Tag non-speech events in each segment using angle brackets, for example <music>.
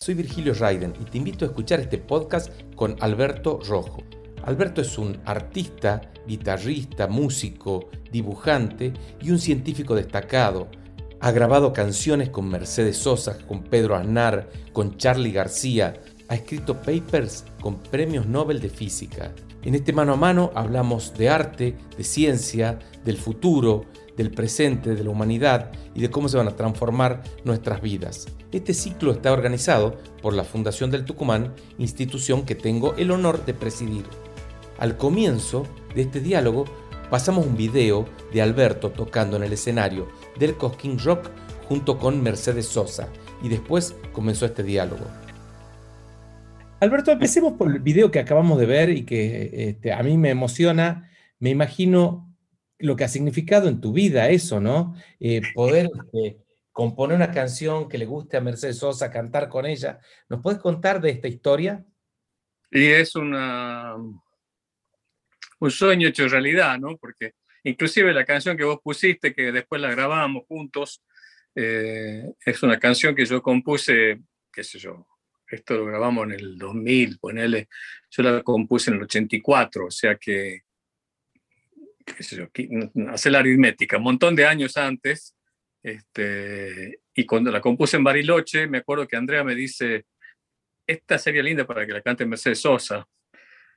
Soy Virgilio Raiden y te invito a escuchar este podcast con Alberto Rojo. Alberto es un artista, guitarrista, músico, dibujante y un científico destacado. Ha grabado canciones con Mercedes Sosa, con Pedro Aznar, con Charlie García. Ha escrito papers con premios Nobel de Física. En este mano a mano hablamos de arte, de ciencia, del futuro, del presente, de la humanidad y de cómo se van a transformar nuestras vidas. Este ciclo está organizado por la Fundación del Tucumán, institución que tengo el honor de presidir. Al comienzo de este diálogo pasamos un video de Alberto tocando en el escenario del Cosquín Rock junto con Mercedes Sosa y después comenzó este diálogo. Alberto, empecemos por el video que acabamos de ver y que este, a mí me emociona. Me imagino lo que ha significado en tu vida eso, ¿no? Eh, poder este, componer una canción que le guste a Mercedes Sosa, cantar con ella. ¿Nos puedes contar de esta historia? Y es una, un sueño hecho realidad, ¿no? Porque inclusive la canción que vos pusiste, que después la grabamos juntos, eh, es una canción que yo compuse, qué sé yo, esto lo grabamos en el 2000, ponele, yo la compuse en el 84, o sea que hacer la aritmética, un montón de años antes, este, y cuando la compuse en Bariloche, me acuerdo que Andrea me dice, esta sería linda para que la cante Mercedes Sosa.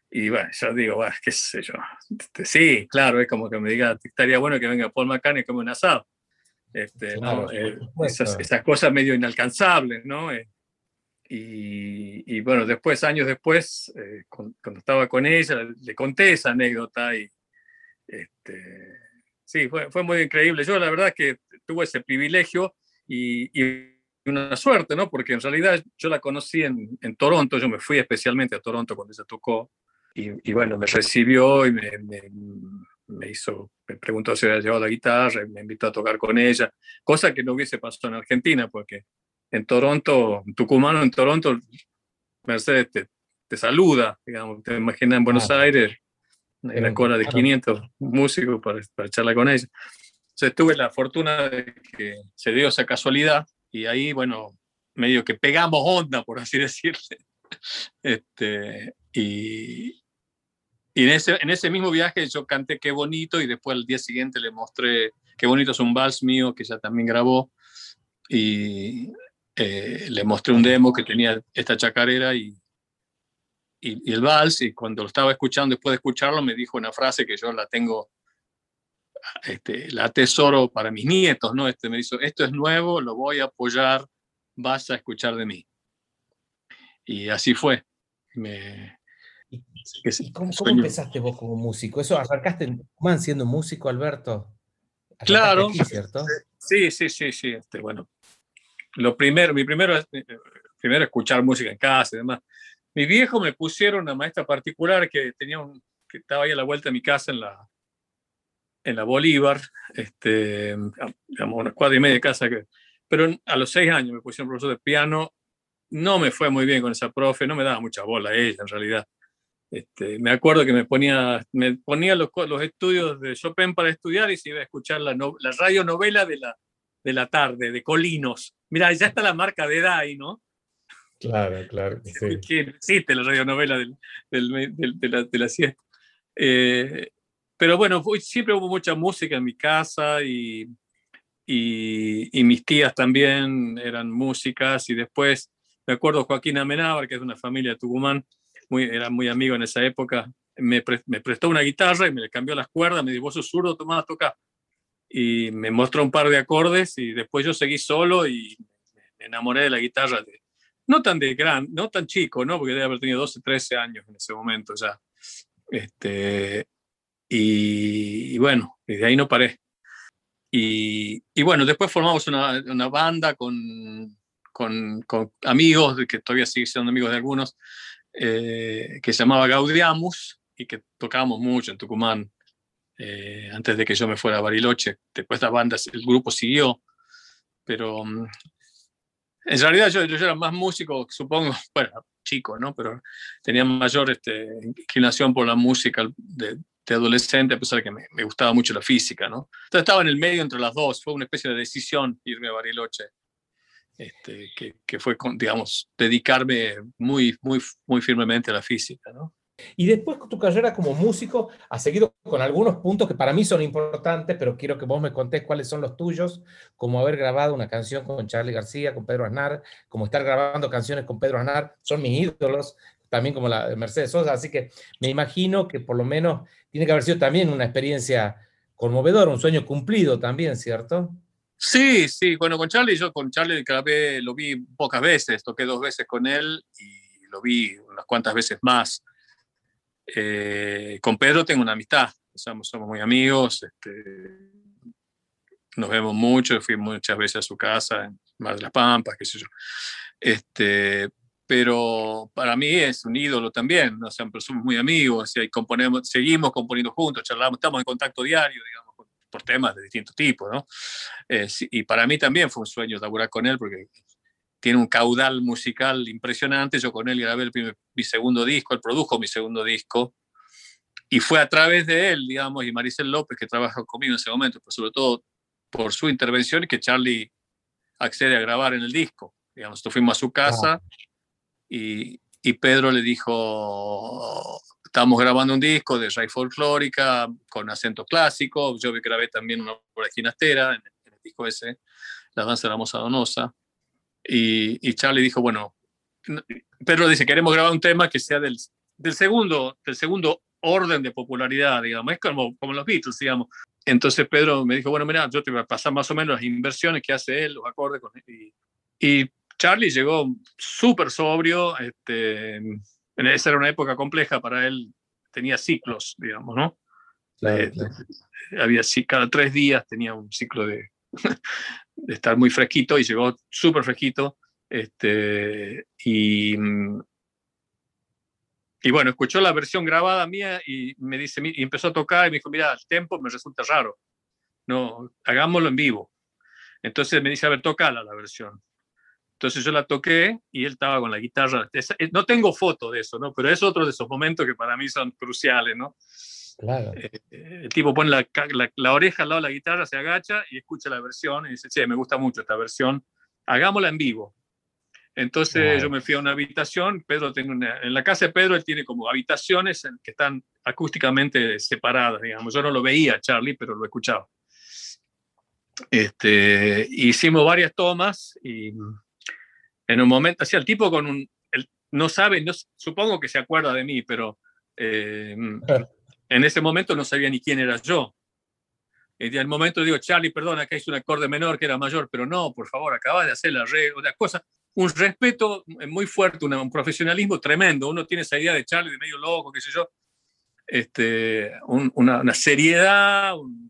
Y bueno, yo digo, bueno, qué sé yo. Este, sí, claro, es como que me diga, estaría bueno que venga Paul McCartney y come un asado. Este, eh, esas, cosas medio inalcanzables, ¿no? Eh, y, y, bueno, después, años después, eh, cuando, estaba con ella, le conté esa anécdota y, este, sí, fue, fue, muy increíble. Yo la verdad que tuve ese privilegio y, una suerte, ¿no? Porque en realidad yo la conocí en, en, Toronto, yo me fui especialmente a Toronto cuando ella tocó y, bueno, me recibió y me, me, hizo, me preguntó si había llevado la guitarra, y me invitó a tocar con ella, cosa que no hubiese pasado en Argentina, porque en Toronto, en Tucumán, en Toronto, Mercedes te, te saluda, digamos, te imaginas en Buenos Aires, en la cola de 500 músicos para, para charlar con ella. Entonces tuve la fortuna de que se dio esa casualidad y ahí, bueno, medio que pegamos onda, por así <laughs> decirle. Este, y, y en, ese, en ese mismo viaje yo canté Qué bonito y después al día siguiente le mostré Qué bonito es un vals mío que ella también grabó y eh, le mostré un demo que tenía esta chacarera y, y, el vals, y cuando lo estaba escuchando, después de escucharlo, me dijo una frase que yo la tengo, este, la atesoro para mis nietos, ¿no? Este, me dijo, esto es nuevo, lo voy a apoyar, vas a escuchar de mí. Y así fue. Me, ¿Y, cómo, empezaste vos como músico? ¿Eso arrancaste en Tucumán siendo músico, Alberto? Claro. ¿cierto? Sí, sí, sí, sí. Este, bueno, lo primero, mi primero, eh, primero escuchar música en casa y demás. Mi viejo me pusieron una maestra particular que tenía un, que estaba ahí a la vuelta de mi casa en la, en la Bolívar, este, digamos, una cuadra y media de casa. Que, pero a los seis años me pusieron profesor de piano. No me fue muy bien con esa profe, no me daba mucha bola ella en realidad. Este, me acuerdo que me ponía, me ponía los, los, estudios de Chopin para estudiar y se iba a escuchar la, la radionovela de la, de la tarde, de Colinos. Mira, ya está la marca de edad ahí, ¿no? Claro, claro. Sí. existe la radionovela del, del, de, la, de, la, siesta. Eh, pero bueno, siempre hubo mucha música en mi casa y, y, y, mis tías también eran músicas y después me acuerdo Joaquín Amenábar, que es de una familia de Tucumán, muy, era muy amigo en esa época, me, me, prestó una guitarra y me le cambió las cuerdas, me dijo, vos sos zurdo, tomás, toca. Y me mostró un par de acordes y después yo seguí solo y me enamoré de la guitarra de, no tan de gran, no tan chico, ¿no? Porque debe haber tenido 12, 13 años en ese momento ya. Este, y, bueno, desde ahí no paré. Y, y bueno, después formamos una, una banda con, con, con, amigos, que todavía sigue siendo amigos de algunos, eh, que se llamaba Gaudiamus y que tocábamos mucho en Tucumán eh, antes de que yo me fuera a Bariloche. Después la banda, el grupo siguió, pero mm, en realidad yo, yo, era más músico, supongo, <laughs> bueno, chico, ¿no? Pero tenía mayor este, inclinación por la música de, de adolescente, a pesar de que me, me, gustaba mucho la física, ¿no? Entonces estaba en el medio entre las dos, fue una especie de decisión irme a Bariloche. este, que, que, fue, digamos, dedicarme muy, muy, muy firmemente a la física, ¿no? Y después tu carrera como músico ha seguido con algunos puntos que para mí son importantes, pero quiero que vos me contés cuáles son los tuyos, como haber grabado una canción con Charlie García, con Pedro Aznar, como estar grabando canciones con Pedro Aznar, son mis ídolos, también como la de Mercedes Sosa, así que me imagino que por lo menos tiene que haber sido también una experiencia conmovedora, un sueño cumplido también, ¿cierto? Sí, sí, bueno, con Charlie, yo con Charlie grabé, lo vi pocas veces, toqué dos veces con él y lo vi unas cuantas veces más. Eh, con Pedro tengo una amistad, somos, somos muy amigos, este, nos vemos mucho, fui muchas veces a su casa en Mar de las Pampas, qué sé yo. Este, pero para mí es un ídolo también, o sea, somos muy amigos y componemos, seguimos componiendo juntos, charlamos, estamos en contacto diario, digamos por temas de distintos tipos, ¿no? Eh, y para mí también fue un sueño laburar con él porque tiene un caudal musical impresionante. Yo con él grabé el mi segundo disco, él produjo mi segundo disco. Y fue a través de él, digamos, y Maricel López, que trabaja conmigo en ese momento, pero sobre todo por su intervención, que Charlie accede a grabar en el disco. Digamos, fuimos a su casa y, y Pedro le dijo, Estábamos grabando un disco de raíz folclórica con acento clásico. Yo grabé también una obra de ginastera en, el disco ese, La danza de la moza donosa. Y, y, Charlie dijo, bueno, Pedro dice, queremos grabar un tema que sea del, del, segundo, del segundo orden de popularidad, digamos. Es como, como los Beatles, digamos. Entonces Pedro me dijo, bueno, mira, yo te voy a pasar más o menos las inversiones que hace él, los acordes. Con él. Y, y Charlie llegó súper sobrio, este, esa era una época compleja para él, tenía ciclos, digamos, ¿no? Eh, había, cada tres días tenía un ciclo de, <laughs> de estar muy fresquito y llegó súper fresquito. Este, y, y bueno, escuchó la versión grabada mía y me dice, y empezó a tocar y me dijo, mira, el tempo me resulta raro, no, hagámoslo en vivo. Entonces me dice, a ver, tocala la versión. Entonces yo la toqué y él estaba con la guitarra. Eh, no tengo foto de eso, ¿no? Pero es otro de esos momentos que para mí son cruciales, ¿no? Claro. Eh, el tipo pone la, la, oreja al lado de la guitarra, se agacha y escucha la versión y dice, che, me gusta mucho esta versión, hagámosla en vivo. Entonces yo me fui a una habitación, Pedro tiene una, en la casa de Pedro él tiene como habitaciones que están acústicamente separadas, digamos. Yo no lo veía, Charlie, pero lo escuchaba. Este, hicimos varias tomas y en un momento, así el tipo con un, no sabe, no, supongo que se acuerda de mí, pero eh, en ese momento no sabía ni quién era yo. En el momento digo, Charlie, perdona, que hice un acorde menor que era mayor, pero no, por favor, acabas de hacer la red, una cosa, un respeto muy fuerte, un profesionalismo tremendo. Uno tiene esa idea de Charlie de medio loco, qué sé yo, este, una, una, seriedad, un,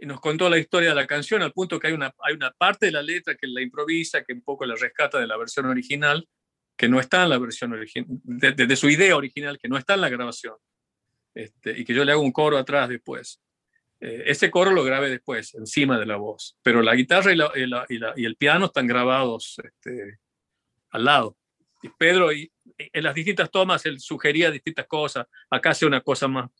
nos contó la historia de la canción al punto que hay una, hay una parte de la letra que la improvisa, que un poco la rescata de la versión original, que no está en la versión original, de, su idea original, que no está en la grabación, este, y que yo le hago un coro atrás después. Eh, ese coro lo grabé después, encima de la voz, pero la guitarra y, la, y, la, y, el piano están grabados este, al lado. Y Pedro, y, en las distintas tomas, él sugería distintas cosas. Acá hace una cosa más,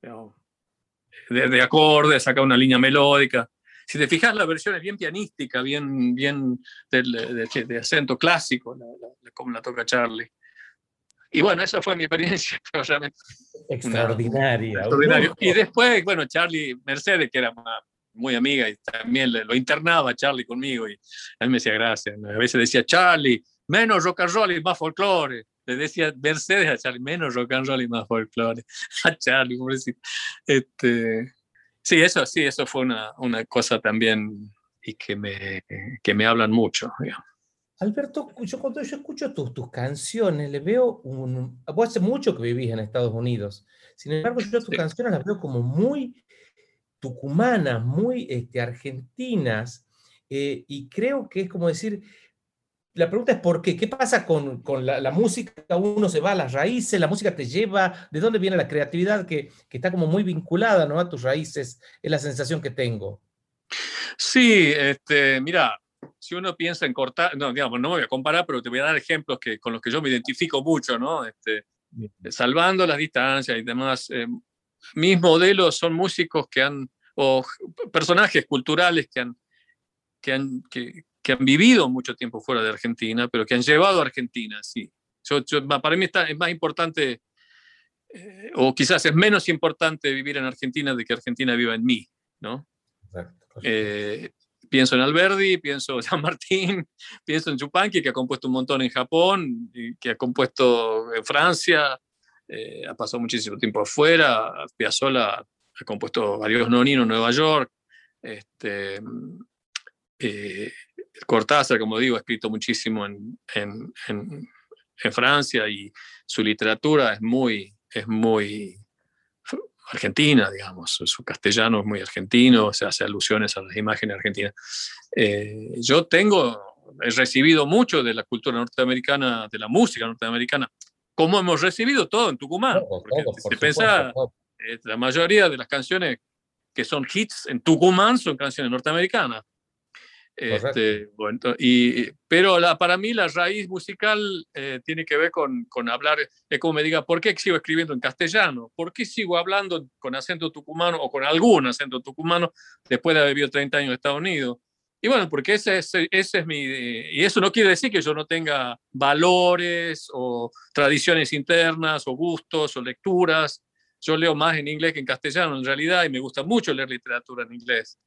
de, de acordes, saca una línea melódica. Si te fijas, la versión es bien pianística, bien, bien de, de, acento clásico, como la toca Charlie. Y bueno, esa fue mi experiencia, <laughs> Extraordinaria. Y después, bueno, Charlie Mercedes, que era muy amiga y también lo internaba Charlie conmigo y él me decía gracias. A veces decía, Charlie, menos rock and roll y más folclore le decía Mercedes a Charlie, menos rock and roll y más folclore. <laughs> A Charlie, pobrecito. Este, sí, eso, sí, eso fue una, una cosa también y que me, que me hablan mucho. Alberto, yo cuando yo escucho tus, tus canciones, le veo un... Vos hace mucho que vivís en Estados Unidos. Sin embargo, yo tus canciones las veo como muy tucumanas, muy este, argentinas. Eh, y creo que es como decir, la pregunta es ¿por qué? ¿Qué pasa con, la, música? Uno se va a las raíces, la música te lleva, ¿de dónde viene la creatividad que, está como muy vinculada ¿no? a tus raíces? Es la sensación que tengo. Sí, este, mira, si uno piensa en cortar, no, digamos, no me voy a comparar, pero te voy a dar ejemplos que, con los que yo me identifico mucho, ¿no? Este, salvando las distancias y demás. Eh, mis modelos son músicos que han, o personajes culturales que han, que, han, que, que han vivido mucho tiempo fuera de Argentina, pero que han llevado a Argentina, sí. para mí está, es más importante, eh, o quizás es menos importante vivir en Argentina de que Argentina viva en mí, ¿no? Eh, pienso en Alberdi, pienso en San Martín, <laughs> pienso en Chupanqui, que ha compuesto un montón en Japón, y que ha compuesto en Francia, eh, ha pasado muchísimo tiempo afuera, Piazzolla ha compuesto varios noninos en Nueva York, este, eh, Cortázar, como digo, ha escrito muchísimo en, en, Francia y su literatura es muy, es muy argentina, digamos, su castellano es muy argentino, se hace alusiones a las imágenes argentinas. Eh, yo tengo, he recibido mucho de la cultura norteamericana, de la música norteamericana, como hemos recibido todo en Tucumán. porque eh, la mayoría de las canciones que son hits en Tucumán son canciones norteamericanas. Este, bueno, y, pero la, para mí la raíz musical eh, tiene que ver con, con, hablar, es como me diga, ¿por qué sigo escribiendo en castellano? ¿Por qué sigo hablando con acento tucumano o con algún acento tucumano después de haber vivido 30 años en Estados Unidos? Y bueno, porque ese, ese, ese es mi... Y eso no quiere decir que yo no tenga valores o tradiciones internas o gustos o lecturas. Yo leo más en inglés que en castellano en realidad y me gusta mucho leer literatura en inglés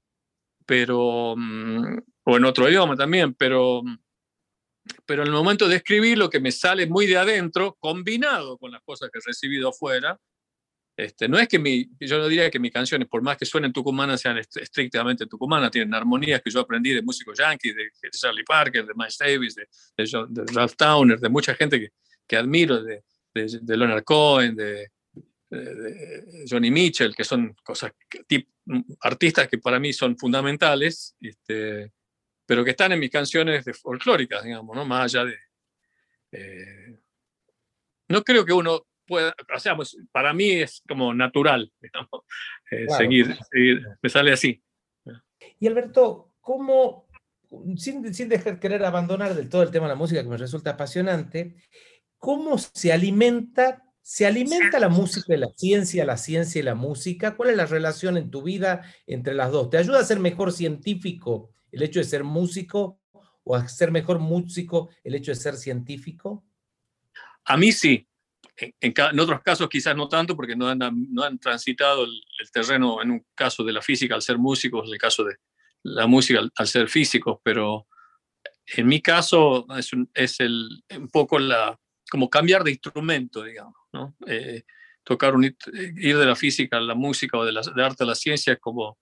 pero, mm, o en otro idioma también, pero, pero en el momento de escribir lo que me sale muy de adentro, combinado con las cosas que he recibido afuera, este, no es que mi, yo no diría que mis canciones, por más que suenen tucumanas, sean estrictamente tucumanas, tienen armonías que yo aprendí de músicos yankees, de, Charlie Parker, de Miles Davis, de, de, Ralph Towner, de mucha gente que, que admiro, de, de, Leonard Cohen, de, Johnny Mitchell, que son cosas, tipo, artistas que para mí son fundamentales, este, pero que están en mis canciones de folclóricas, digamos, ¿no? Más allá de... Eh, no creo que uno pueda, o sea, pues, para mí es como natural, <laughs> eh, seguir, me sale así. Y Alberto, ¿cómo, sin, sin dejar querer abandonar del todo el tema de la música que me resulta apasionante, cómo se alimenta ¿Se alimenta la música y la ciencia, la ciencia y la música? ¿Cuál es la relación en tu vida entre las dos? ¿Te ayuda a ser mejor científico el hecho de ser músico o a ser mejor músico el hecho de ser científico? A mí sí. En, otros casos quizás no tanto porque no han, no transitado el, terreno, en un caso de la física al ser músicos, en el caso de la música al, ser físicos, pero en mi caso es, un poco la, como cambiar de instrumento, digamos. Eh, tocar un, ir de la física a la música o de, la, de arte a la ciencia es como,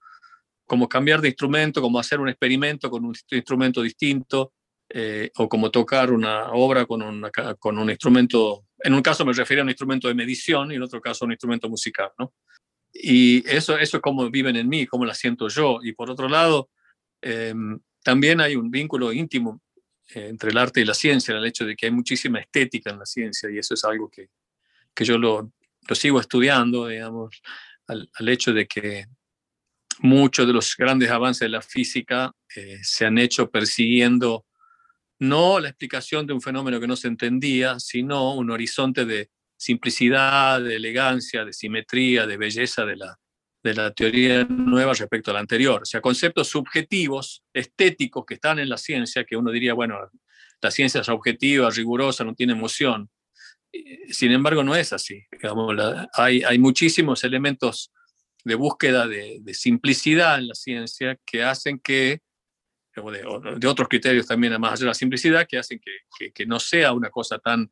como cambiar de instrumento, como hacer un experimento con un instrumento distinto, eh, o como tocar una obra con, una, con un instrumento, en un caso me refiero a un instrumento de medición y en otro caso a un instrumento musical, ¿no? Y eso, eso es como viven en mí, como la siento yo. Y por otro lado, em, también hay un vínculo íntimo eh, entre el arte y la ciencia, el hecho de que hay muchísima estética en la ciencia y eso es algo que, que yo lo, lo sigo estudiando, digamos, al, al, hecho de que muchos de los grandes avances de la física eh, se han hecho persiguiendo no la explicación de un fenómeno que no se entendía, sino un horizonte de simplicidad, de elegancia, de simetría, de belleza de la, de la teoría nueva respecto a la anterior. O sea, conceptos subjetivos, estéticos que están en la ciencia, que uno diría, bueno, la ciencia es objetiva, rigurosa, no tiene emoción. Sin embargo, no es así. hay, hay muchísimos elementos de búsqueda de, simplicidad en la ciencia que hacen que, de, otros criterios también, además de la simplicidad, que hacen que, que, no sea una cosa tan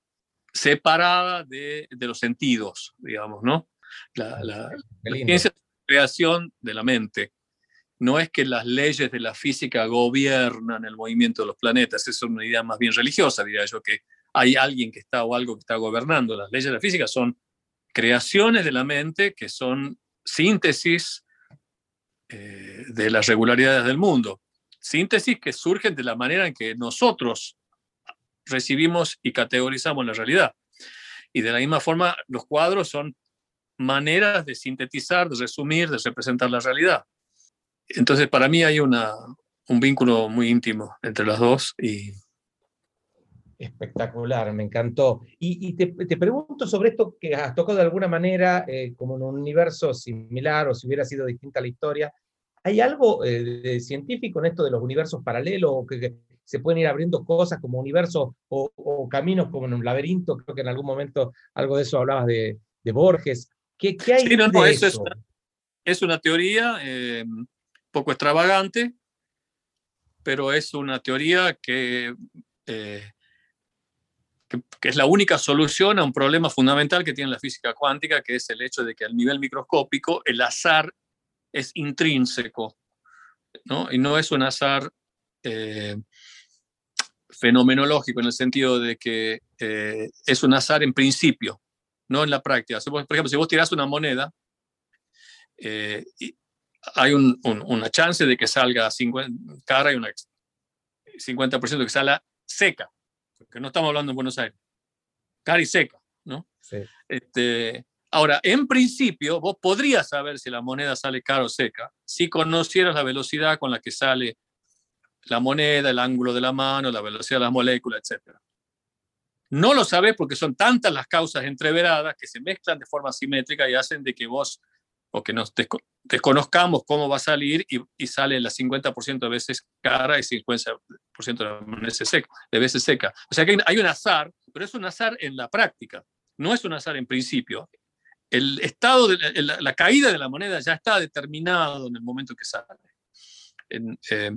separada de, de los sentidos, digamos, ¿no? La, la, la ciencia es la creación de la mente. No es que las leyes de la física gobiernan el movimiento de los planetas, es una idea más bien religiosa, diría yo, que hay alguien que está o algo que está gobernando. Las leyes de la física son creaciones de la mente que son síntesis eh, de las regularidades del mundo. Síntesis que surgen de la manera en que nosotros recibimos y categorizamos la realidad. Y de la misma forma, los cuadros son maneras de sintetizar, de resumir, de representar la realidad. Entonces, para mí hay una, un vínculo muy íntimo entre las dos y, Espectacular, me encantó. Y, te, pregunto sobre esto que has tocado de alguna manera eh, como en un universo similar o si hubiera sido distinta la historia. ¿Hay algo eh, científico en esto de los universos paralelos? Que, se pueden ir abriendo cosas como universos o, caminos como en un laberinto, creo que en algún momento algo de eso hablabas de, Borges. ¿Qué, qué hay de eso? Es, una, teoría eh, poco extravagante, pero es una teoría que, eh, que, es la única solución a un problema fundamental que tiene la física cuántica, que es el hecho de que al nivel microscópico el azar es intrínseco, ¿no? y no es un azar eh, fenomenológico en el sentido de que eh, es un azar en principio, no en la práctica. Por ejemplo, si vos tirás una moneda, y hay una chance de que salga 50, cara y un 50% de que salga seca, porque no estamos hablando en Buenos Aires, cara y seca, ¿no? Sí. Este, ahora, en principio, vos podrías saber si la moneda sale cara o seca si conocieras la velocidad con la que sale la moneda, el ángulo de la mano, la velocidad de las moléculas, etc. No lo sabes porque son tantas las causas entreveradas que se mezclan de forma simétrica y hacen de que vos o que nos desconozcamos cómo va a salir y, sale la 50% de veces cara y 50% de veces, seca. O sea que hay un azar, pero es un azar en la práctica, no es un azar en principio. El estado de la, caída de la moneda ya está determinado en el momento que sale. En, eh,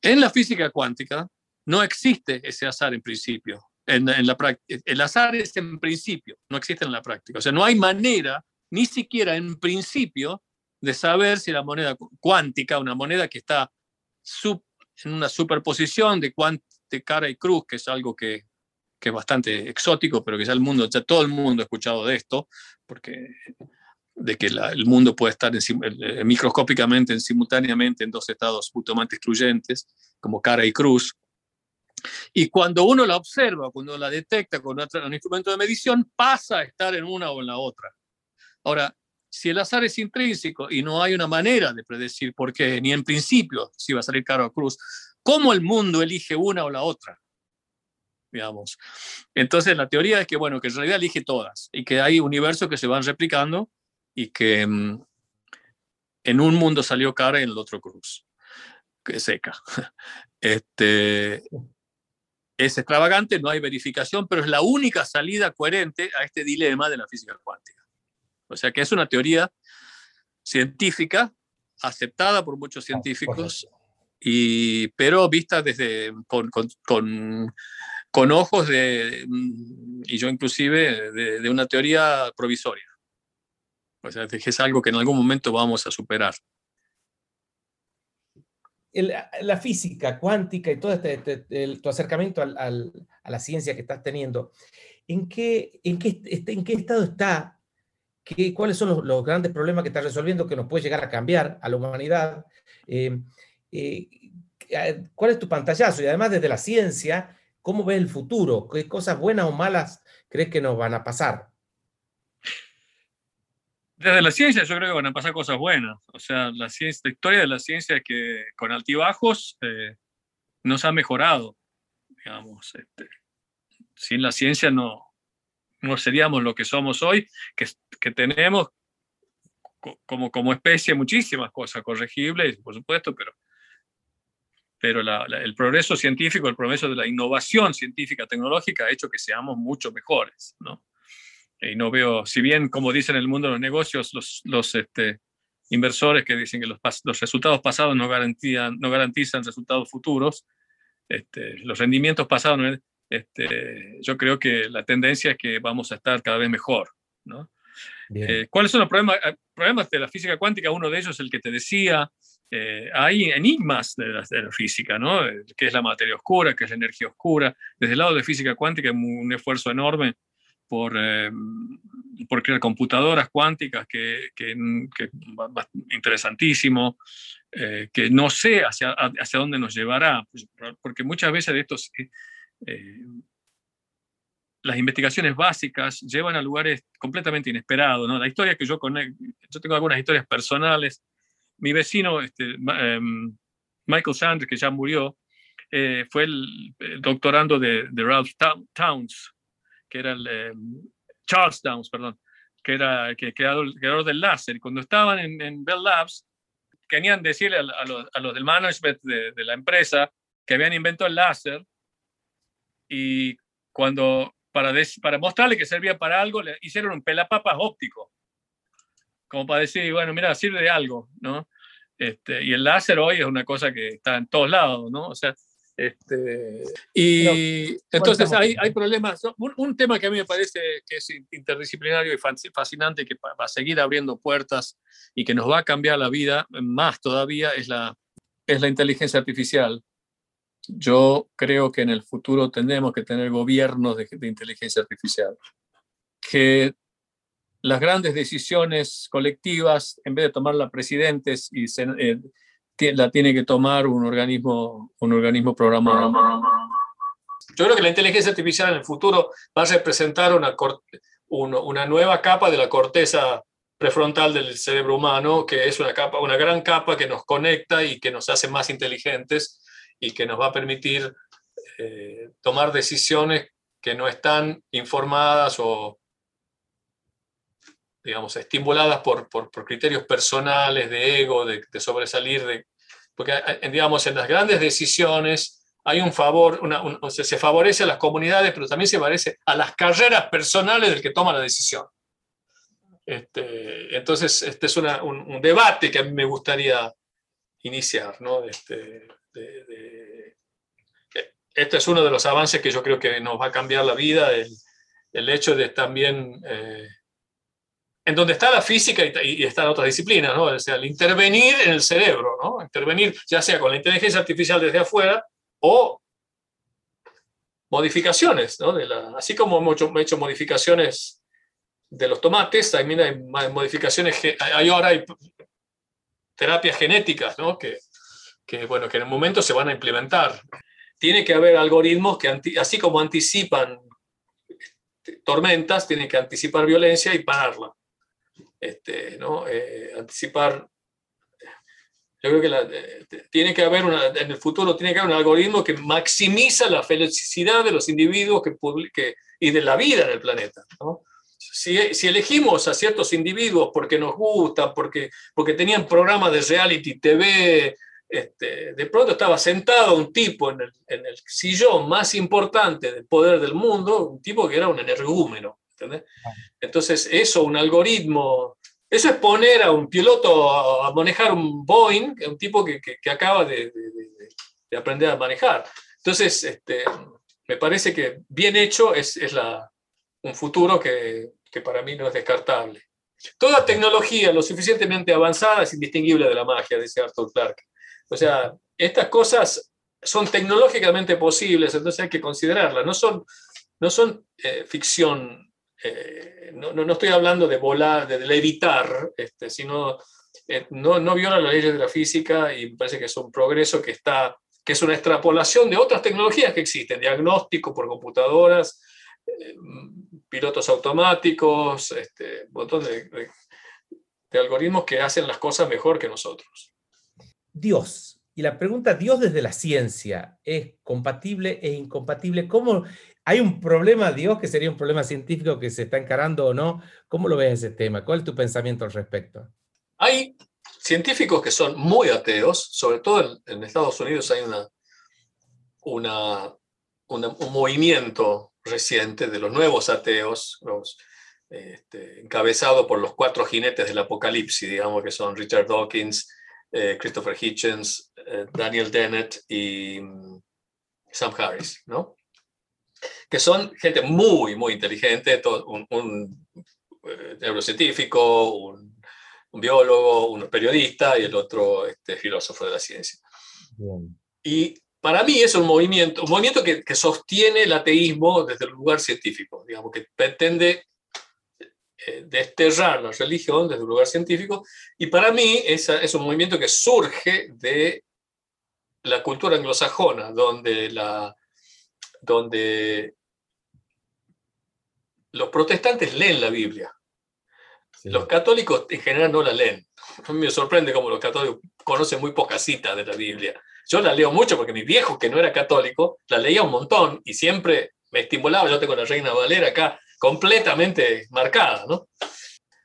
en la física cuántica no existe ese azar en principio. En, en la el azar es en principio, no existe en la práctica. O sea, no hay manera ni siquiera en principio de saber si la moneda cuántica, una moneda que está en una superposición de, de cara y cruz, que es algo que, es bastante exótico, pero que ya el mundo, ya todo el mundo ha escuchado de esto, porque de que el mundo puede estar en, microscópicamente, en, simultáneamente en dos estados mutuamente excluyentes, como cara y cruz. Y cuando uno la observa, cuando la detecta con un instrumento de medición, pasa a estar en una o en la otra. Ahora, si el azar es intrínseco y no hay una manera de predecir por qué, ni en principio si va a salir caro o cruz, ¿cómo el mundo elige una o la otra? Digamos. Entonces, la teoría es que, bueno, que en realidad elige todas y que hay universos que se van replicando y que mm, en un mundo salió cara y en el otro cruz, que seca. <laughs> Este, es extravagante, no hay verificación, pero es la única salida coherente a este dilema de la física cuántica. O sea que es una teoría científica aceptada por muchos científicos, y, pero vista desde, con, con, ojos de, y yo inclusive, de, una teoría provisoria. O sea, es algo que en algún momento vamos a superar. la física cuántica y todo este, este tu acercamiento a la ciencia que estás teniendo, ¿en qué, en qué, en qué estado está cuáles son los, grandes problemas que está resolviendo que nos puede llegar a cambiar a la humanidad. Eh, eh, ¿Cuál es tu pantallazo? Y además desde la ciencia, ¿cómo ves el futuro? ¿Qué cosas buenas o malas crees que nos van a pasar? Desde la ciencia yo creo que van a pasar cosas buenas. O sea, la historia de la ciencia es que con altibajos eh, nos ha mejorado. Digamos, este, sin la ciencia no, no seríamos lo que somos hoy, que, que tenemos como, como especie muchísimas cosas corregibles, por supuesto, pero, pero el progreso científico, el progreso de la innovación científica, tecnológica ha hecho que seamos mucho mejores, ¿no? Y no veo, si bien, como dicen en el mundo de los negocios, los, los este, inversores que dicen que los, los resultados pasados no, garantían, no garantizan resultados futuros, este, los rendimientos pasados no, este, yo creo que la tendencia es que vamos a estar cada vez mejor. ¿no? Eh, ¿Cuáles son los problemas, eh, problemas de la física cuántica? Uno de ellos es el que te decía, eh, hay enigmas de la, física, ¿no? ¿Qué es la materia oscura? ¿Qué es la energía oscura? Desde el lado de física cuántica hay un esfuerzo enorme por, por crear computadoras cuánticas, que, que, que interesantísimo, que no sé hacia, hacia dónde nos llevará, porque muchas veces de estos eh, las investigaciones básicas llevan a lugares completamente inesperados. ¿no? La historia que yo conecto, yo tengo algunas historias personales. Mi vecino, este, em, Michael Sanders, que ya murió, eh, fue el, doctorando de, Ralph Towns, que era el, em, Charles Towns, perdón, que era el creador, creador del láser. Cuando estaban en, Bell Labs, querían decirle a, los, del management de, de la empresa que habían inventado el láser y cuando, para, para mostrarle que servía para algo, le hicieron un pelapapas óptico, como para decir, bueno, mira, sirve de algo, ¿no? Este, y el láser hoy es una cosa que está en todos lados, ¿no? O sea, este, y entonces hay, hay, problemas. Un, tema que a mí me parece que es interdisciplinario y fascinante, que va a seguir abriendo puertas y que nos va a cambiar la vida más todavía, es la, es la inteligencia artificial. Yo creo que en el futuro tendremos que tener gobiernos de, de inteligencia artificial, que las grandes decisiones colectivas, en vez de tomarlas presidentes y eh, la tiene que tomar un organismo, un organismo programado. Yo creo que la inteligencia artificial en el futuro va a representar una, una nueva capa de la corteza prefrontal del cerebro humano, que es una, capa, una gran capa que nos conecta y que nos hace más inteligentes y que nos va a permitir eh, tomar decisiones que no están informadas o, digamos, estimuladas por, por, criterios personales, de ego, de, de sobresalir, de, porque, eh, digamos, en las grandes decisiones hay un favor, una, sea, se favorece a las comunidades, pero también se favorece a las carreras personales del que toma la decisión. Este, entonces, este es una, un, debate que a mí me gustaría iniciar, ¿no? Este, de, este es uno de los avances que yo creo que nos va a cambiar la vida, el, el hecho de también eh, en donde está la física y, están otras disciplinas, ¿no? O sea, el intervenir en el cerebro, ¿no? Intervenir ya sea con la inteligencia artificial desde afuera o modificaciones, ¿no? De la, así como hemos hecho, modificaciones de los tomates, también hay modificaciones, hay ahora hay terapias genéticas, ¿no? Que, que, bueno, que en el momento se van a implementar. Tiene que haber algoritmos que, así como anticipan este, tormentas, tienen que anticipar violencia y pararla este, ¿no? Eh, anticipar. Yo creo que eh, tiene que haber una, en el futuro tiene que haber un algoritmo que maximiza la felicidad de los individuos que, que y de la vida en el planeta. ¿no? Si, si, elegimos a ciertos individuos porque nos gustan, porque, porque tenían programas de reality TV, este, de pronto estaba sentado un tipo en el, en el, sillón más importante del poder del mundo, un tipo que era un energúmeno. Entonces, eso, un algoritmo, eso es poner a un piloto a, manejar un Boeing, un tipo que, que, acaba de, de, aprender a manejar. Entonces, este, me parece que bien hecho es, es la, un futuro que, que para mí no es descartable. Toda tecnología lo suficientemente avanzada es indistinguible de la magia, dice Arthur Clarke. O sea, estas cosas son tecnológicamente posibles, entonces hay que considerarlas. No son, no son eh, ficción eh, no, no, estoy hablando de volar, de levitar, este, sino eh, no, no viola las leyes de la física y me parece que es un progreso que, está, que es una extrapolación de otras tecnologías que existen, diagnóstico por computadoras, eh, pilotos automáticos, este, un montón de algoritmos que hacen las cosas mejor que nosotros. Dios. Y la pregunta, Dios desde la ciencia, ¿es compatible e incompatible? ¿Cómo ¿Hay un problema, Dios, que sería un problema científico que se está encarando o no? ¿Cómo lo ves ese tema? ¿Cuál es tu pensamiento al respecto? Hay científicos que son muy ateos, sobre todo en, Estados Unidos hay una, una, un movimiento reciente de los nuevos ateos, este, encabezado por los cuatro jinetes del apocalipsis, digamos que son Richard Dawkins, eh, Christopher Hitchens, eh, Daniel Dennett y mm, Sam Harris, ¿no? que son gente muy, muy inteligente, un, un eh, neurocientífico, un, biólogo, un periodista y el otro este, filósofo de la ciencia. Y para mí es un movimiento, un movimiento que, que, sostiene el ateísmo desde el lugar científico, digamos, que pretende desterrar la religión desde un lugar científico, y para mí es, es un movimiento que surge de la cultura anglosajona, donde la, donde los protestantes leen la Biblia. Los católicos en general no la leen. A mí me sorprende cómo los católicos conocen muy pocas citas de la Biblia. Yo la leo mucho porque mi viejo, que no era católico, la leía un montón y siempre me estimulaba. Yo tengo la Reina Valera acá completamente marcada, ¿no?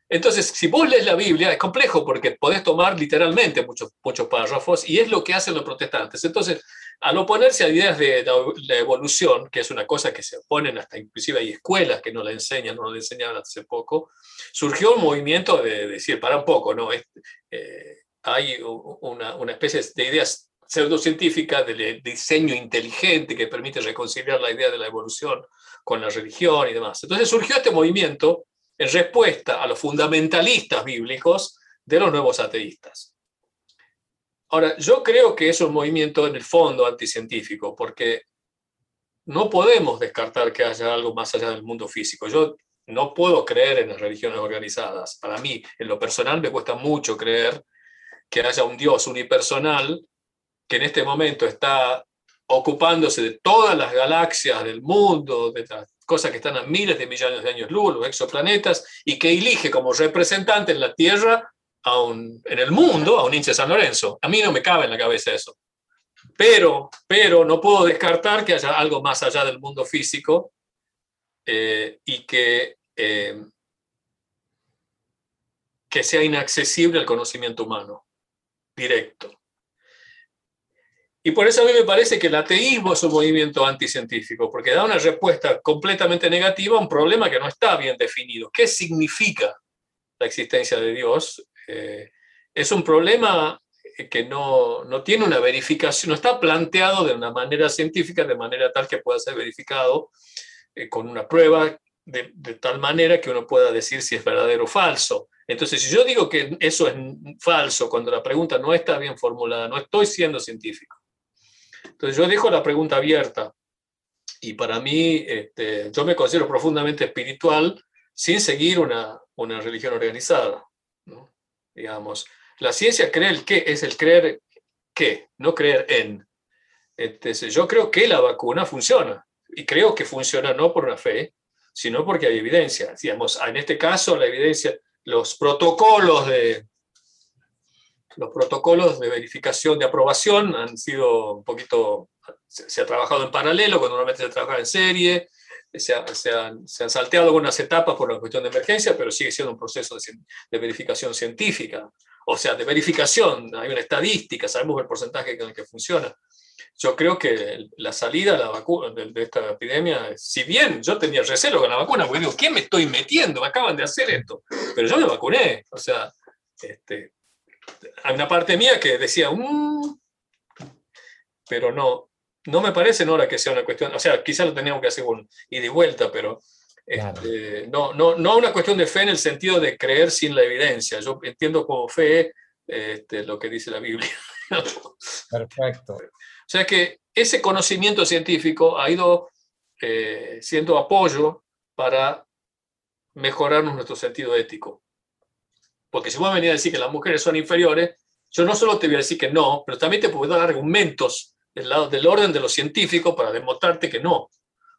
Entonces, si vos lees la Biblia, es complejo porque podés tomar literalmente muchos, muchos párrafos y es lo que hacen los protestantes. Entonces, al oponerse a ideas de la evolución, que es una cosa que se oponen hasta inclusive hay escuelas que no la enseñan, no la enseñaban hace poco, surgió un movimiento de, decir, para un poco, ¿no? Eh, hay una, una, especie de ideas pseudocientíficas de diseño inteligente que permite reconciliar la idea de la evolución con la religión y demás. Entonces surgió este movimiento en respuesta a los fundamentalistas bíblicos de los nuevos ateístas. Ahora, yo creo que es un movimiento en el fondo anticientífico, porque no podemos descartar que haya algo más allá del mundo físico. Yo no puedo creer en las religiones organizadas. Para mí, en lo personal, me cuesta mucho creer que haya un Dios unipersonal que en este momento está ocupándose de todas las galaxias del mundo, de las cosas que están a miles de millones de años luz, los exoplanetas, y que elige como representante en la Tierra en el mundo a un hincha San Lorenzo. A mí no me cabe en la cabeza eso. Pero, pero no puedo descartar que haya algo más allá del mundo físico eh, y que, eh, que sea inaccesible al conocimiento humano directo. Y por eso a mí me parece que el ateísmo es un movimiento anticientífico, porque da una respuesta completamente negativa a un problema que no está bien definido. ¿Qué significa la existencia de Dios? Eh, es un problema que no, no, tiene una verificación, no está planteado de una manera científica, de manera tal que pueda ser verificado eh, con una prueba de, de, tal manera que uno pueda decir si es verdadero o falso. Entonces, si yo digo que eso es falso cuando la pregunta no está bien formulada, no estoy siendo científico. Entonces, yo dejo la pregunta abierta y para mí, este, yo me considero profundamente espiritual sin seguir una, una religión organizada. ¿no? digamos. La ciencia cree el qué, es el creer qué, no creer en. Entonces, yo creo que la vacuna funciona y creo que funciona no por una fe, sino porque hay evidencia. Digamos, en este caso, la evidencia, los protocolos de, los protocolos de verificación de aprobación han sido un poquito, se, se ha trabajado en paralelo, cuando normalmente se trabaja en serie, se, han, salteado algunas etapas por la cuestión de emergencia, pero sigue siendo un proceso de, verificación científica. O sea, de verificación, hay una estadística, sabemos el porcentaje con el que funciona. Yo creo que la salida de, la vacuna, de, esta epidemia, si bien yo tenía recelo con la vacuna, porque digo, ¿qué me estoy metiendo? Me acaban de hacer esto. Pero yo me vacuné. O sea, este, hay una parte mía que decía, mm", pero no, no me parece, Nora, que sea una cuestión, o sea, quizás lo teníamos que hacer un ida y vuelta, pero este, no, no, no una cuestión de fe en el sentido de creer sin la evidencia. Yo entiendo como fe este, lo que dice la Biblia. <laughs> Perfecto. O sea que ese conocimiento científico ha ido eh, siendo apoyo para mejorarnos nuestro sentido ético. Porque si vos venís a decir que las mujeres son inferiores, yo no solo te voy a decir que no, pero también te puedo dar argumentos del lado del orden de lo científico para demostrarte que no.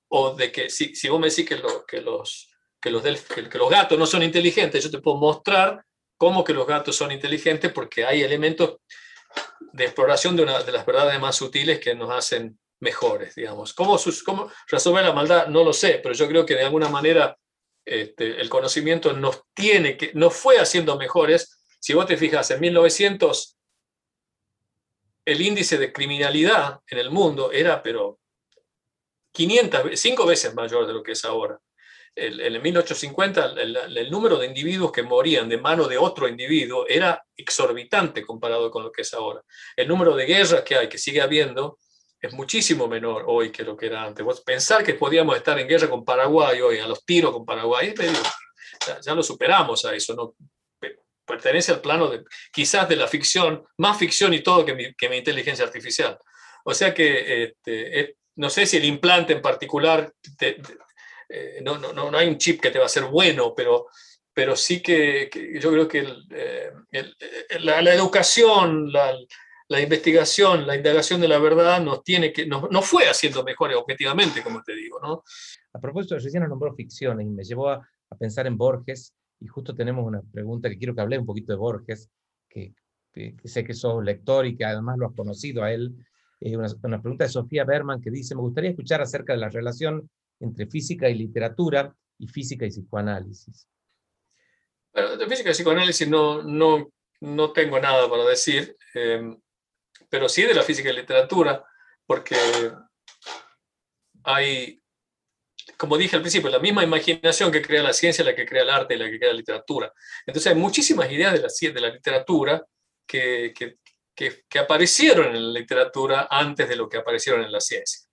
O de que si, si vos me decís que, lo, que, los, que, los que los gatos no son inteligentes, yo te puedo mostrar cómo que los gatos son inteligentes porque hay elementos de exploración de una de las verdades más sutiles que nos hacen mejores, digamos. ¿Cómo, sus, cómo resolver la maldad? No lo sé, pero yo creo que de alguna manera este, el conocimiento nos tiene que, nos fue haciendo mejores. Si vos te fijas, en 1900 el índice de criminalidad en el mundo era, pero 500, cinco veces mayor de lo que es ahora. En el, 1850 el, el, número de individuos que morían de mano de otro individuo era exorbitante comparado con lo que es ahora. El número de guerras que hay, que sigue habiendo, es muchísimo menor hoy que lo que era antes. Pensar que podíamos estar en guerra con Paraguay hoy, a los tiros con Paraguay, ya, ya lo superamos a eso. ¿no? pertenece al plano de, quizás de la ficción, más ficción y todo que mi, que mi inteligencia artificial. O sea que este, no sé si el implante en particular, eh, no, no, no, hay un chip que te va a ser bueno, pero, pero sí que, yo creo que eh, la, la, educación, la, la, investigación, la indagación de la verdad nos tiene que, nos, no fue haciendo mejores objetivamente, como te digo. ¿no? A propósito, recién nombró ficciones y me llevó a, a pensar en Borges y justo tenemos una pregunta que quiero que hable un poquito de Borges, que, sé que sos lector y que además lo has conocido a él. Eh, una, una, pregunta de Sofía Berman que dice, me gustaría escuchar acerca de la relación entre física y literatura y física y psicoanálisis. Bueno, de física y psicoanálisis no, no, no tengo nada para decir, eh, pero sí de la física y literatura. porque hay, como dije al principio, la misma imaginación que crea la ciencia, la que crea el arte y la que crea la literatura. Entonces hay muchísimas ideas de la, de la literatura que, que, que, aparecieron en la literatura antes de lo que aparecieron en la ciencia.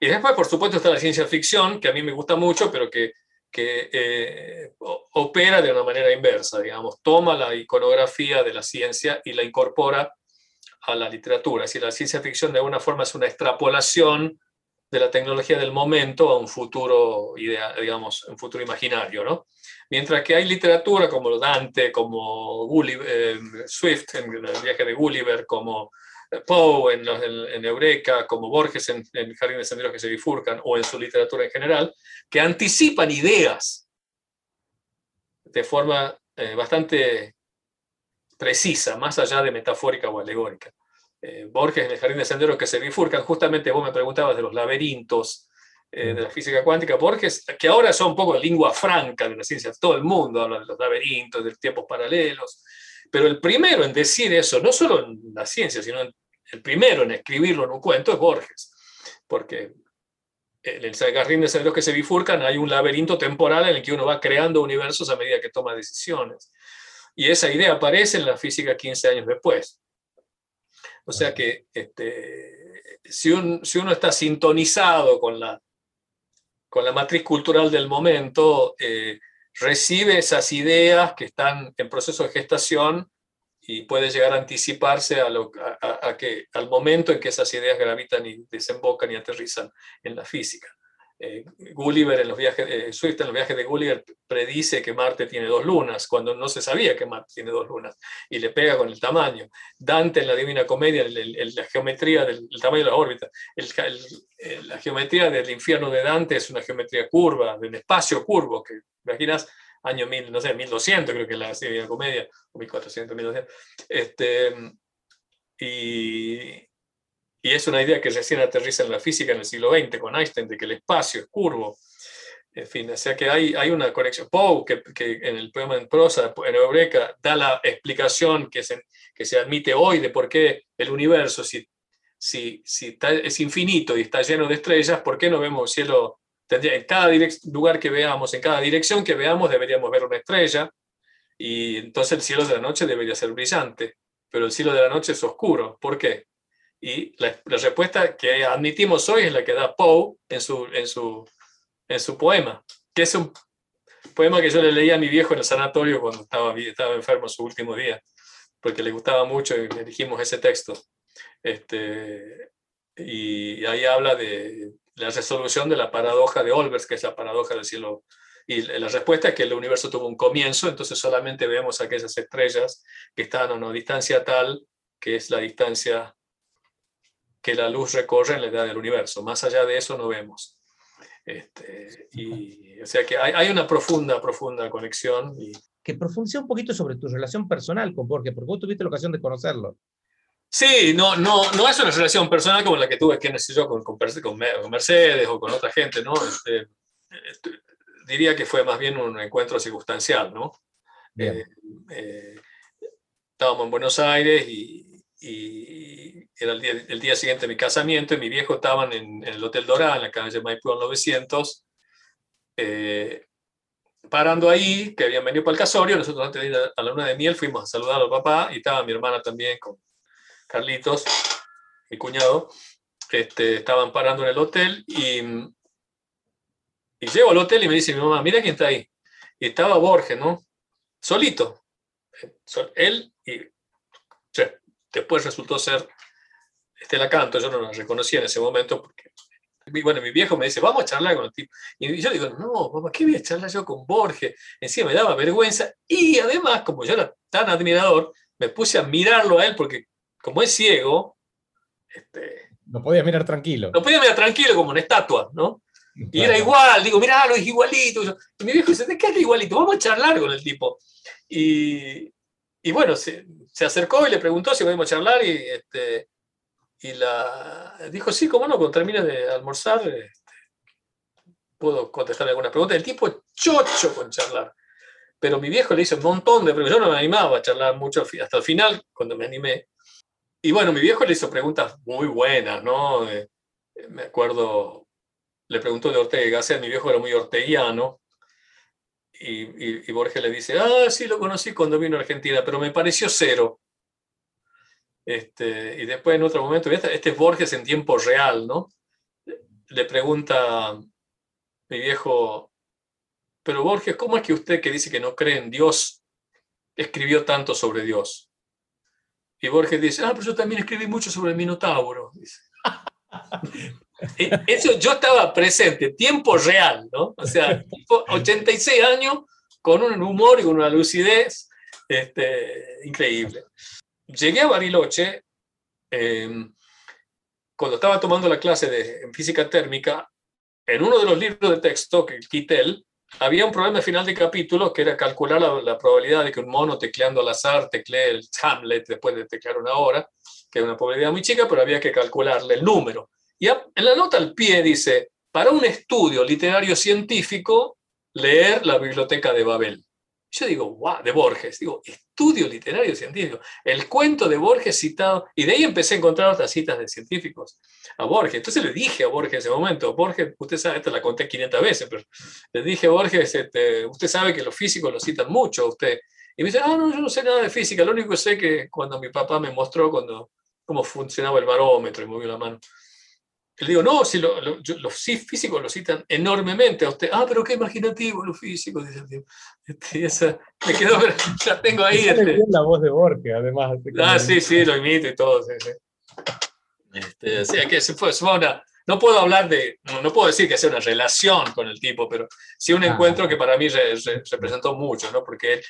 Y después, por supuesto, está la ciencia ficción, que a mí me gusta mucho, pero que, que eh, opera de una manera inversa, digamos, toma la iconografía de la ciencia y la incorpora a la literatura. Es la ciencia ficción de alguna forma es una extrapolación de la tecnología del momento a un futuro, idea, digamos, un futuro imaginario, ¿no? Mientras que hay literatura como Dante, como eh, Swift en el viaje de Gulliver, como Poe en, Eureka, como Borges en, en Jardín de Senderos que se bifurcan, o en su literatura en general, que anticipan ideas de forma eh, bastante precisa, más allá de metafórica o alegórica. Eh, Borges en el Jardín de Senderos que se bifurcan, justamente vos me preguntabas de los laberintos eh, de la física cuántica, Borges, que ahora son un poco lengua franca de la ciencia, todo el mundo habla de los laberintos, de tiempos paralelos, pero el primero en decir eso, no solo en la ciencia, sino en el primero en escribirlo en un cuento es Borges, porque en el jardín de senderos que se bifurcan hay un laberinto temporal en el que uno va creando universos a medida que toma decisiones. Y esa idea aparece en la física 15 años después. O sea que este, si, si, uno está sintonizado con la, con la matriz cultural del momento, eh, recibe esas ideas que están en proceso de gestación y puede llegar a anticiparse a, lo, a, que, al momento en que esas ideas gravitan y desembocan y aterrizan en la física. Eh, Gulliver en los viajes, eh, Swift en los viajes de Gulliver predice que Marte tiene dos lunas, cuando no se sabía que Marte tiene dos lunas, y le pega con el tamaño. Dante en la Divina Comedia, la geometría del tamaño de la órbita, la geometría del infierno de Dante es una geometría curva, de un espacio curvo, que imaginas año mil, no sé, 1200 creo que es la Divina Comedia, o 1400, 1200. Este, y, y es una idea que recién aterriza en la física en el siglo XX con Einstein, de que el espacio es curvo. En fin, o sea que hay, hay una conexión. Poe, que, que, en el poema en prosa, en Eureka, da la explicación que se, que se admite hoy de por qué el universo, si, si, si es infinito y está lleno de estrellas, ¿por qué no vemos cielo en cada lugar que veamos, en cada dirección que veamos, deberíamos ver una estrella, y entonces el cielo de la noche debería ser brillante, pero el cielo de la noche es oscuro. ¿Por qué? Y la, respuesta que admitimos hoy es la que da Poe en su, en su, en su poema, que es un poema que yo le leía a mi viejo en el sanatorio cuando estaba, estaba enfermo su último día, porque le gustaba mucho y elegimos ese texto. Este, y ahí habla de, la resolución de la paradoja de Olbers, que es la paradoja del cielo. Y la respuesta es que el universo tuvo un comienzo, entonces solamente vemos aquellas estrellas que están a una distancia tal que es la distancia que la luz recorre en la edad del universo. Más allá de eso no vemos. Este, y, o sea que hay, hay, una profunda, profunda conexión. Y... Que profundice un poquito sobre tu relación personal con Borges, porque vos tuviste la ocasión de conocerlo. Sí, no, no, no es una relación personal como la que tuve, que yo, con, con, con Mercedes o con otra gente, ¿no? Este, este, diría que fue más bien un encuentro circunstancial, ¿no? Eh, eh, estábamos en Buenos Aires y, era el día, el día, siguiente de mi casamiento y mi viejo estaban en, el Hotel Dorá, en la calle Maipú 900, eh, parando ahí, que habían venido para el casorio, nosotros antes de ir a la luna de miel fuimos a saludar al papá y estaba mi hermana también con Carlitos, mi cuñado, este, estaban parando en el hotel y, y llego al hotel y me dice mi mamá, mira quién está ahí. Y estaba Borges, ¿no? Solito. Él y después resultó ser Estela Canto, yo no la reconocí en ese momento porque bueno, mi viejo me dice, vamos a charlar con el tipo. Y yo digo, no, papá, ¿qué voy a charlar yo con Borges? Encima me daba vergüenza. Y además, como yo era tan admirador, me puse a mirarlo a él porque como es ciego, este, no podía mirar tranquilo. No podía mirar tranquilo como una estatua, ¿no? Y era igual, digo, mirá, lo es igualito. Y mi viejo dice, ¿de qué es igualito? Vamos a charlar con el tipo. Y, y bueno, se, se, acercó y le preguntó si podíamos charlar y, este, y la, dijo, sí, cómo no, cuando termine de almorzar, este, puedo contestarle alguna pregunta. El tipo chocho con charlar. Pero mi viejo le hizo un montón de preguntas. Yo no me animaba a charlar mucho hasta el final, cuando me animé. y bueno, mi viejo le hizo preguntas muy buenas, ¿no? Eh, me acuerdo, le preguntó de Ortega y mi viejo era muy orteguiano, y, Borges le dice, ah, sí, lo conocí cuando vino a Argentina, pero me pareció cero. Este, y después en otro momento, este es Borges en tiempo real, ¿no? Le pregunta mi viejo, pero Borges, ¿cómo es que usted que dice que no cree en Dios escribió tanto sobre Dios? Y Borges dice, ah, pero yo también escribí mucho sobre el Minotauro. <laughs> Eso yo estaba presente, tiempo real, ¿no? O sea, 86 <laughs> años con un humor y una lucidez este, increíble. Llegué a Bariloche, em, cuando estaba tomando la clase de física térmica, en uno de los libros de texto, que Kittel, había un problema final de capítulo que era calcular la, probabilidad de que un mono tecleando al azar teclee el Hamlet después de teclear una hora, que es una probabilidad muy chica, pero había que calcularle el número. Y en la nota al pie dice, para un estudio literario científico, leer la biblioteca de Babel. Yo digo, wow, de Borges, digo, estudio literario científico, el cuento de Borges citado, y de ahí empecé a encontrar otras citas de científicos a Borges. Entonces le dije a Borges en ese momento, Borges, usted sabe, esta la conté 500 veces, pero le dije a Borges, este, usted sabe que los físicos lo citan mucho, usted. Y me dice, ah, no, yo no sé nada de física, lo único que sé que cuando mi papá me mostró cuando, cómo funcionaba el barómetro y movió la mano, le digo, no, si los físicos lo citan enormemente a usted. Ah, pero qué imaginativo los físicos. Dice, este, esa, me quedó, <laughs> la tengo ahí. Este. La voz de Borges, además. Ah, sí, sí, lo imito y todo. Sí, sí. Este, que se fue, una, no puedo hablar de, no, puedo decir que sea una relación con el tipo, pero sí un encuentro que para mí representó mucho, ¿no? Porque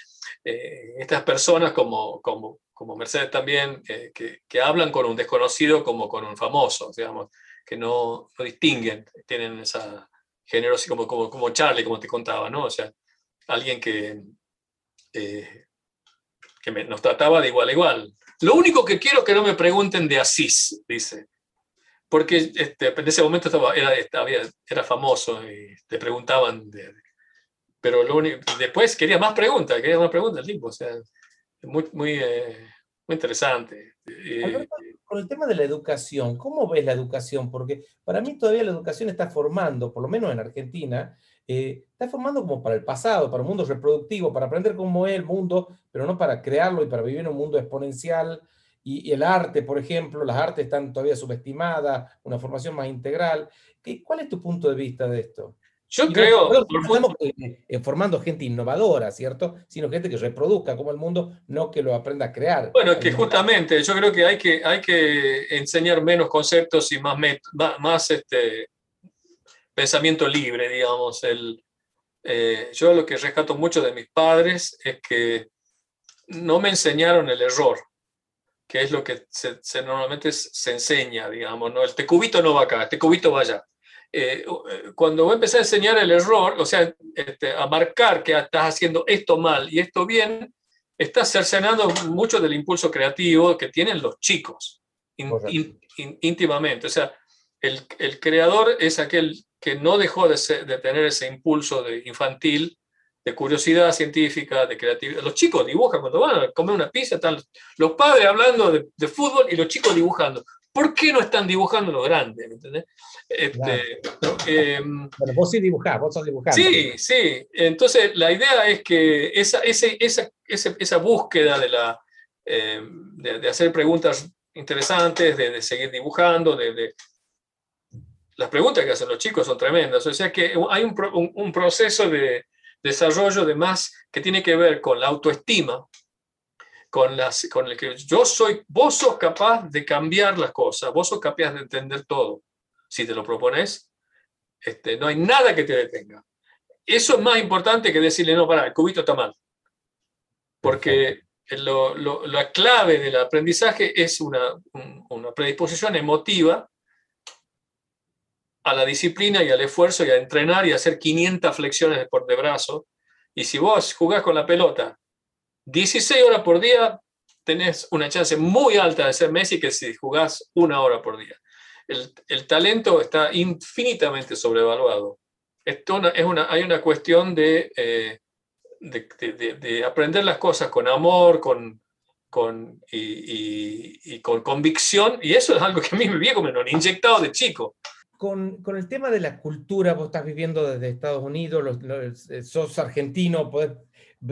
eh, estas personas como, como, como Mercedes también, eh, que, que, hablan con un desconocido como con un famoso, digamos, que no, no distinguen, tienen esa generosidad, como, como, como Charlie, como te contaba, ¿no? O sea, alguien que, eh, que nos trataba de igual a igual. Lo único que quiero que no me pregunten de Asís, dice, porque este, en ese momento estaba, era, era famoso y te preguntaban, pero lo único, después quería más preguntas, quería más preguntas el tipo, o sea, muy, muy, eh, muy interesante. Eh, con el tema de la educación, ¿cómo ves la educación? Porque para mí todavía la educación está formando, por lo menos en Argentina, eh, está formando como para el pasado, para un mundo reproductivo, para aprender cómo es el mundo, pero no para crearlo y para vivir en un mundo exponencial. Y, el arte, por ejemplo, las artes están todavía subestimadas, una formación más integral. ¿Qué, ¿Cuál es tu punto de vista de esto? Yo creo. No estamos eh, formando gente innovadora, ¿cierto? Sino gente que reproduzca como el mundo, no que lo aprenda a crear. Bueno, es que justamente yo creo que hay que, hay que enseñar menos conceptos y más, más este, pensamiento libre, digamos. El, eh, yo lo que rescato mucho de mis padres es que no me enseñaron el error, que es lo que se, normalmente se enseña, digamos, ¿no? Este cubito no va acá, este cubito va allá. Eh, eh, cuando voy a empezar a enseñar el error, o sea, este, a marcar que estás haciendo esto mal y esto bien, estás cercenando mucho del impulso creativo que tienen los chicos íntimamente. O sea, el, el, creador es aquel que no dejó de, de, tener ese impulso de infantil, de curiosidad científica, de creatividad. Los chicos dibujan cuando van a comer una pizza, están los padres hablando de, de fútbol y los chicos dibujando. ¿Por qué no están dibujando lo grande? ¿me este, em, vos sí dibujás, vos sos dibujante. Sí, sí. Entonces, la idea es que esa, ese, esa, esa, búsqueda de, la, em, de, hacer preguntas interesantes, de, seguir dibujando, de, las preguntas que hacen los chicos son tremendas. O sea que hay un, un proceso de desarrollo de más que tiene que ver con la autoestima, con, las, con el que yo soy, vos sos capaz de cambiar las cosas, vos sos capaz de entender todo. Si te lo propones, este, no hay nada que te detenga. Eso es más importante que decirle, no, para, el cubito está mal. Porque lo, lo, la clave del aprendizaje es una, una predisposición emotiva a la disciplina y al esfuerzo y a entrenar y a hacer 500 flexiones de, de brazo. Y si vos jugás con la pelota 16 horas por día, tenés una chance muy alta de ser Messi que si jugás una hora por día. El, talento está infinitamente sobrevaluado. Esto es una, hay una cuestión de, eh, de, aprender las cosas con amor, con, con, y, con convicción, y eso es algo que a mí me como me lo han inyectado de chico. Con, con, el tema de la cultura, vos estás viviendo desde Estados Unidos, eh, sos argentino, podés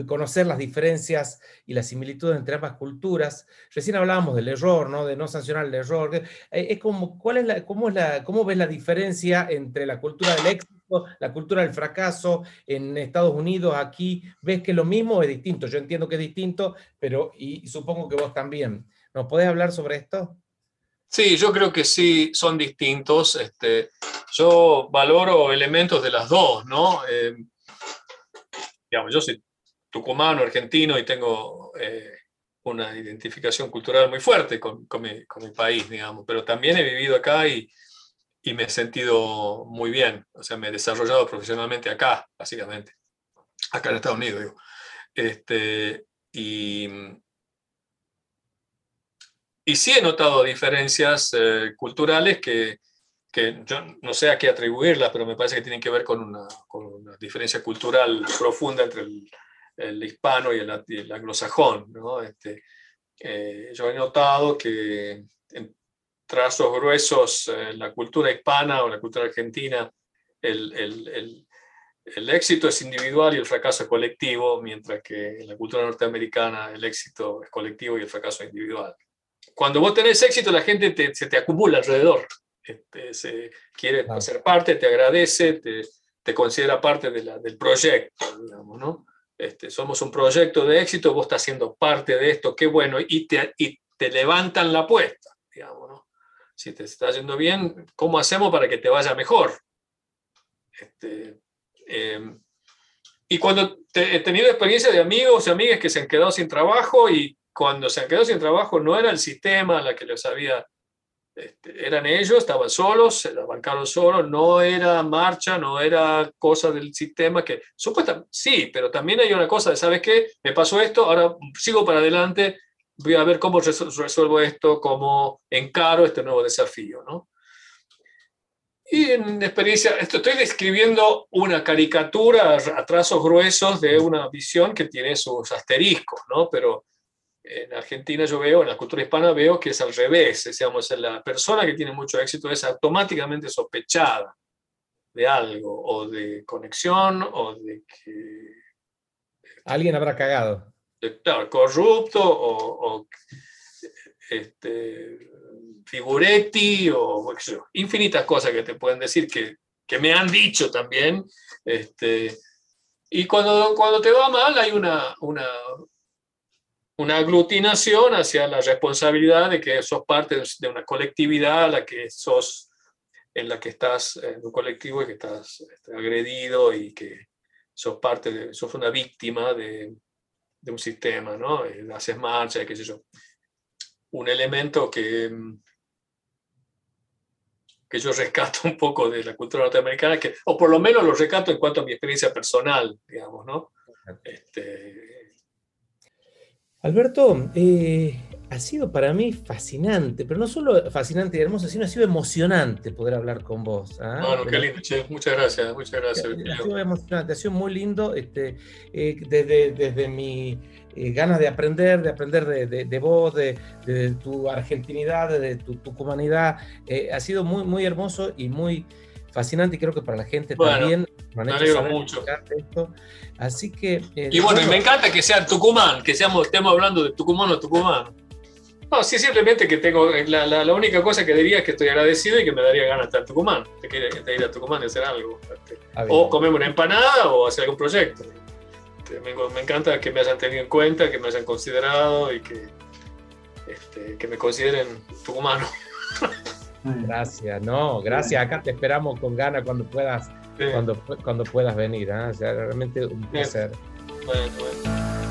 conocer las diferencias y las similitudes entre ambas culturas. Recién hablábamos del error, ¿no? de no sancionar el error. Eh, es como, ¿cuál es la, cómo, es la, ¿Cómo ves la diferencia entre la cultura del éxito, la cultura del fracaso en Estados Unidos, aquí? ¿Ves que es lo mismo o es distinto? Yo entiendo que es distinto, pero y, supongo que vos también. ¿Nos podés hablar sobre esto? Sí, yo creo que sí son distintos. Este, yo valoro elementos de las dos, ¿no? Eh, digamos, yo soy tucumano, argentino, y tengo eh, una identificación cultural muy fuerte con, con, mi, con, mi, país, digamos, pero también he vivido acá y, y, me he sentido muy bien, o sea, me he desarrollado profesionalmente acá, básicamente, acá en Estados Unidos, digo. Este, y, y sí he notado diferencias eh, culturales que, que yo no sé a qué atribuirlas, pero me parece que tienen que ver con una, con una diferencia cultural profunda entre el, el hispano y el, anglosajón. ¿no? Este, eh, yo he notado que en trazos gruesos en la cultura hispana o la cultura argentina, el, el, el, éxito es individual y el fracaso es colectivo, mientras que en la cultura norteamericana el éxito es colectivo y el fracaso es individual. Cuando vos tenés éxito, la gente te, se te acumula alrededor. Este, se quiere ser parte, te agradece, te, te considera parte de la, del proyecto, digamos, ¿no? Este, somos un proyecto de éxito, vos estás siendo parte de esto, qué bueno, y te, levantan la apuesta, digamos, ¿no? Si te está yendo bien, ¿cómo hacemos para que te vaya mejor? Este, em, y cuando he tenido experiencia de amigos y amigas que se han quedado sin trabajo y cuando se han quedado sin trabajo no era el sistema la que les había este, eran ellos, estaban solos, se la bancaron solos, no era marcha, no era cosa del sistema que, supuestamente, sí, pero también hay una cosa de, ¿sabes qué? Me pasó esto, ahora sigo para adelante, voy a ver cómo resuelvo esto, cómo encaro este nuevo desafío, ¿no? Y en experiencia, esto estoy describiendo una caricatura a trazos gruesos de una visión que tiene sus asteriscos, ¿no? Pero en Argentina yo veo, en la cultura hispana veo que es al revés, digamos, la persona que tiene mucho éxito es automáticamente sospechada de algo, o de conexión, o de que... Alguien habrá cagado. claro, corrupto, o, este, figuretti, o infinitas cosas que te pueden decir que, que me han dicho también. Este, y cuando, cuando te va mal hay una, una, una aglutinación hacia la responsabilidad de que sos parte de una colectividad a la que sos, en la que estás en un colectivo y que estás este, agredido y que sos parte de, sos una víctima de, de un sistema, ¿no? Eh, haces marcha, qué sé yo. Un elemento que, que yo rescato un poco de la cultura norteamericana, que, o por lo menos lo rescato en cuanto a mi experiencia personal, digamos, ¿no? Este, Alberto, eh, ha sido para mí fascinante, pero no solo fascinante y hermoso, sino ha sido emocionante poder hablar con vos. ¿ah? Bueno, qué lindo, che. muchas gracias, muchas gracias. Ha sido emocionante, ha sido muy lindo, este, eh, desde, desde mi eh, ganas de aprender, de aprender de, de, vos, de, tu argentinidad, de tu, tu humanidad, ha sido muy, muy hermoso y muy fascinante y creo que para la gente también. Me alegro mucho. Esto. Así que. Eh, y bueno, me encanta que sea Tucumán, que seamos, estemos hablando de Tucumán o Tucumán. No, sí, simplemente que tengo. Eh, la, la, única cosa que diría es que estoy agradecido y que me daría ganas de estar en Tucumán, de, ir a Tucumán y hacer algo. Ah, o comerme una empanada o hacer algún proyecto. Este, me, me, encanta que me hayan tenido en cuenta, que me hayan considerado y que, este, que me consideren tucumano. <laughs> Gracias, no, gracias. Acá te esperamos con ganas cuando puedas, cuando, cuando puedas venir. ¿eh? realmente un placer. Bueno, bueno.